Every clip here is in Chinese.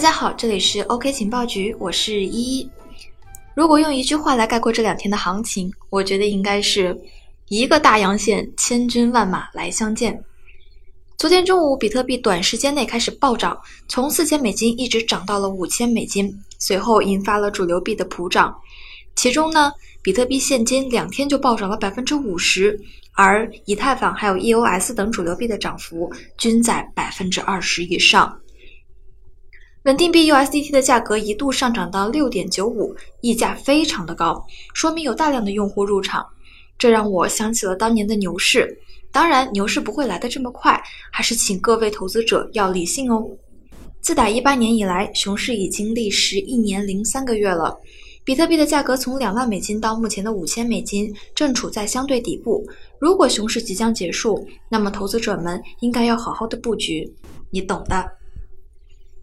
大家好，这里是 OK 情报局，我是依依。如果用一句话来概括这两天的行情，我觉得应该是一个大阳线，千军万马来相见。昨天中午，比特币短时间内开始暴涨，从四千美金一直涨到了五千美金，随后引发了主流币的普涨。其中呢，比特币现金两天就暴涨了百分之五十，而以太坊还有 EOS 等主流币的涨幅均在百分之二十以上。稳定币 USDT 的价格一度上涨到六点九五，溢价非常的高，说明有大量的用户入场，这让我想起了当年的牛市。当然，牛市不会来的这么快，还是请各位投资者要理性哦。自打一八年以来，熊市已经历时一年零三个月了。比特币的价格从两万美金到目前的五千美金，正处在相对底部。如果熊市即将结束，那么投资者们应该要好好的布局，你懂的。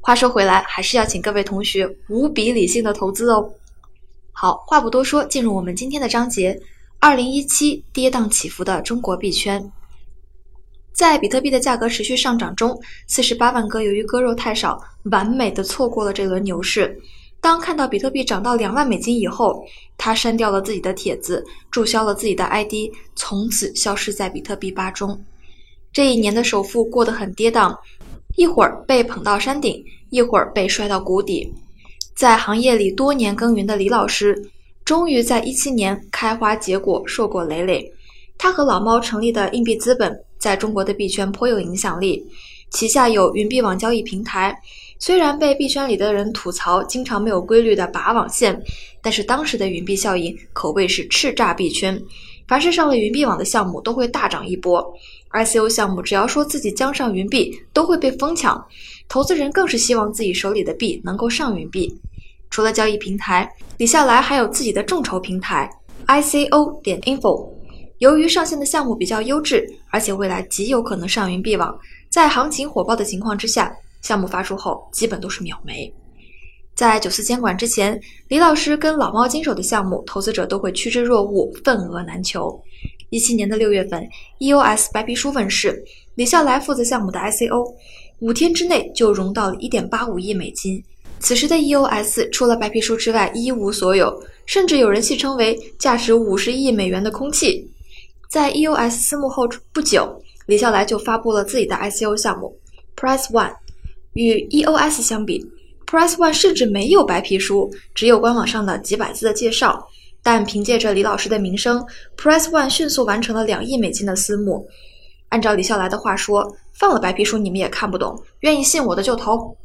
话说回来，还是要请各位同学无比理性的投资哦。好，话不多说，进入我们今天的章节：二零一七跌宕起伏的中国币圈。在比特币的价格持续上涨中，四十八万哥由于割肉太少，完美的错过了这轮牛市。当看到比特币涨到两万美金以后，他删掉了自己的帖子，注销了自己的 ID，从此消失在比特币吧中。这一年的首富过得很跌宕，一会儿被捧到山顶，一会儿被摔到谷底。在行业里多年耕耘的李老师，终于在一七年开花结果，硕果累累。他和老猫成立的硬币资本。在中国的币圈颇有影响力，旗下有云币网交易平台。虽然被币圈里的人吐槽经常没有规律的拔网线，但是当时的云币效应可谓是叱咤币圈。凡是上了云币网的项目都会大涨一波，ICO 项目只要说自己将上云币，都会被疯抢。投资人更是希望自己手里的币能够上云币。除了交易平台，李笑来还有自己的众筹平台 ICO 点 info。由于上线的项目比较优质，而且未来极有可能上云币网，在行情火爆的情况之下，项目发出后基本都是秒没。在九四监管之前，李老师跟老猫经手的项目，投资者都会趋之若鹜，份额难求。一七年的六月份，EOS 白皮书问世，李笑来负责项目的 ICO，五天之内就融到了一点八五亿美金。此时的 EOS 除了白皮书之外一无所有，甚至有人戏称为价值五十亿美元的空气。在 EOS 私募后不久，李笑来就发布了自己的 ICO 项目 Price One。与 EOS 相比，Price One 甚至没有白皮书，只有官网上的几百字的介绍。但凭借着李老师的名声，Price One 迅速完成了两亿美金的私募。按照李笑来的话说，放了白皮书你们也看不懂，愿意信我的就投。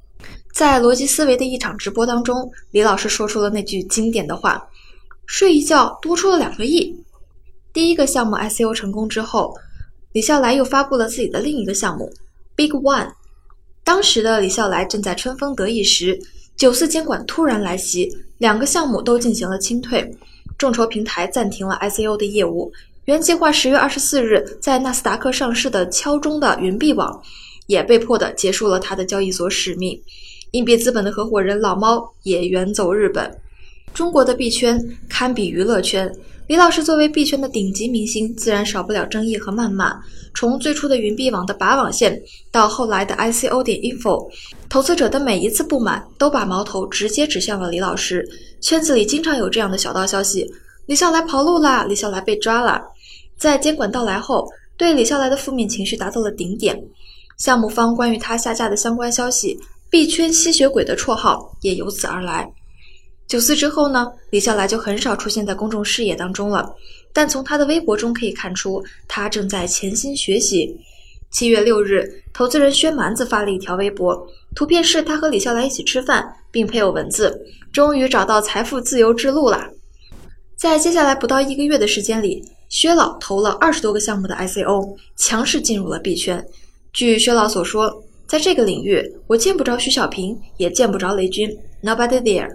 在逻辑思维的一场直播当中，李老师说出了那句经典的话：“睡一觉多出了两个亿。”第一个项目 ICO 成功之后，李笑来又发布了自己的另一个项目 Big One。当时的李笑来正在春风得意时，九四监管突然来袭，两个项目都进行了清退，众筹平台暂停了 ICO 的业务。原计划十月二十四日在纳斯达克上市的敲钟的云币网，也被迫的结束了他的交易所使命。硬币资本的合伙人老猫也远走日本。中国的币圈堪比娱乐圈。李老师作为币圈的顶级明星，自然少不了争议和谩骂。从最初的云币网的拔网线，到后来的 ICO 点 info，投资者的每一次不满，都把矛头直接指向了李老师。圈子里经常有这样的小道消息：李笑来跑路啦，李笑来被抓啦。在监管到来后，对李笑来的负面情绪达到了顶点。项目方关于他下架的相关消息，币圈吸血鬼的绰号也由此而来。九四之后呢，李笑来就很少出现在公众视野当中了。但从他的微博中可以看出，他正在潜心学习。七月六日，投资人薛蛮子发了一条微博，图片是他和李笑来一起吃饭，并配有文字：“终于找到财富自由之路啦！”在接下来不到一个月的时间里，薛老投了二十多个项目的 ICO，强势进入了币圈。据薛老所说，在这个领域，我见不着徐小平，也见不着雷军，Nobody there。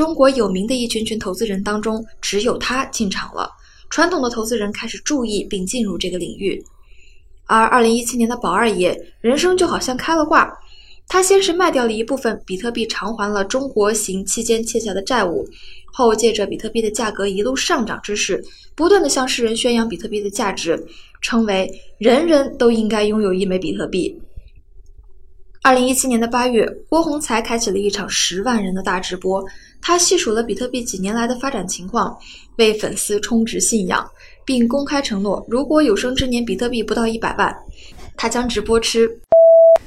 中国有名的一群群投资人当中，只有他进场了。传统的投资人开始注意并进入这个领域，而二零一七年的宝二爷人生就好像开了挂，他先是卖掉了一部分比特币偿还了中国行期间欠下的债务，后借着比特币的价格一路上涨之势，不断的向世人宣扬比特币的价值，称为人人都应该拥有一枚比特币。二零一七年的八月，郭宏才开启了一场十万人的大直播。他细数了比特币几年来的发展情况，为粉丝充值信仰，并公开承诺，如果有生之年比特币不到一百万，他将直播吃。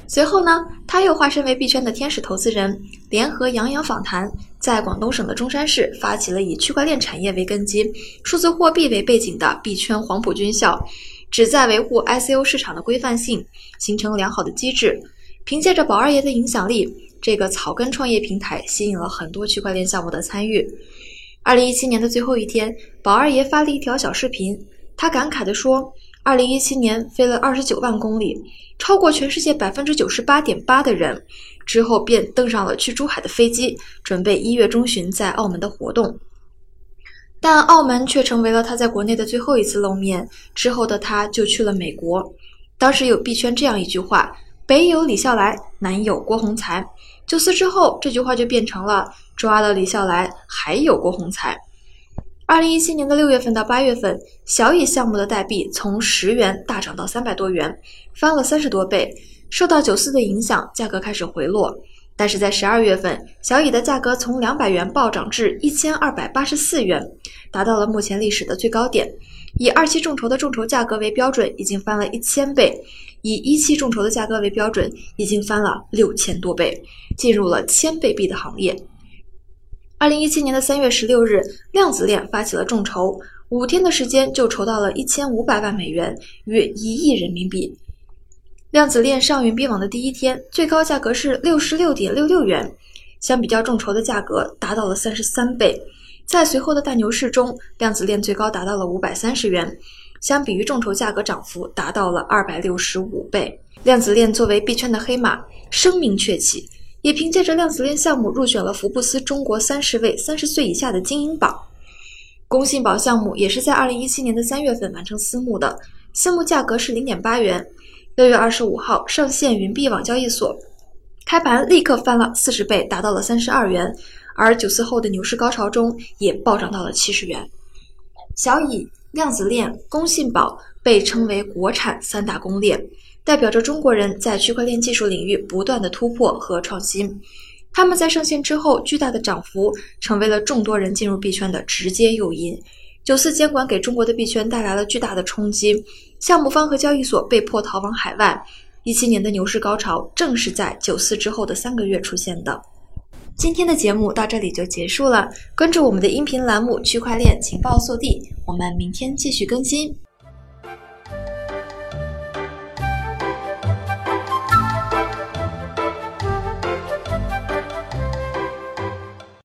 随后呢，他又化身为币圈的天使投资人，联合杨洋访谈，在广东省的中山市发起了以区块链产业为根基、数字货币为背景的币圈黄埔军校，旨在维护 ICO 市场的规范性，形成良好的机制。凭借着宝二爷的影响力，这个草根创业平台吸引了很多区块链项目的参与。二零一七年的最后一天，宝二爷发了一条小视频，他感慨地说：“二零一七年飞了二十九万公里，超过全世界百分之九十八点八的人。”之后便登上了去珠海的飞机，准备一月中旬在澳门的活动。但澳门却成为了他在国内的最后一次露面。之后的他就去了美国。当时有币圈这样一句话。北有李笑来，南有郭宏才。九四之后，这句话就变成了抓了李笑来，还有郭宏才。二零一七年的六月份到八月份，小蚁项目的代币从十元大涨到三百多元，翻了三十多倍。受到九四的影响，价格开始回落。但是在十二月份，小蚁的价格从两百元暴涨至一千二百八十四元，达到了目前历史的最高点。以二期众筹的众筹价格为标准，已经翻了一千倍。以一期众筹的价格为标准，已经翻了六千多倍，进入了千倍币的行业。二零一七年的三月十六日，量子链发起了众筹，五天的时间就筹到了一千五百万美元，约一亿人民币。量子链上云币网的第一天，最高价格是六十六点六六元，相比较众筹的价格达到了三十三倍。在随后的大牛市中，量子链最高达到了五百三十元。相比于众筹价格涨幅达到了二百六十五倍，量子链作为币圈的黑马，声名鹊起，也凭借着量子链项目入选了福布斯中国三十位三十岁以下的精英榜。工信宝项目也是在二零一七年的三月份完成私募的，私募价格是零点八元，六月二十五号上线云币网交易所，开盘立刻翻了四十倍，达到了三十二元，而九四后的牛市高潮中也暴涨到了七十元。小蚁。量子链、工信宝被称为国产三大公链，代表着中国人在区块链技术领域不断的突破和创新。他们在上线之后巨大的涨幅，成为了众多人进入币圈的直接诱因。九四监管给中国的币圈带来了巨大的冲击，项目方和交易所被迫逃往海外。一七年的牛市高潮正是在九四之后的三个月出现的。今天的节目到这里就结束了，关注我们的音频栏目《区块链情报速递》，我们明天继续更新。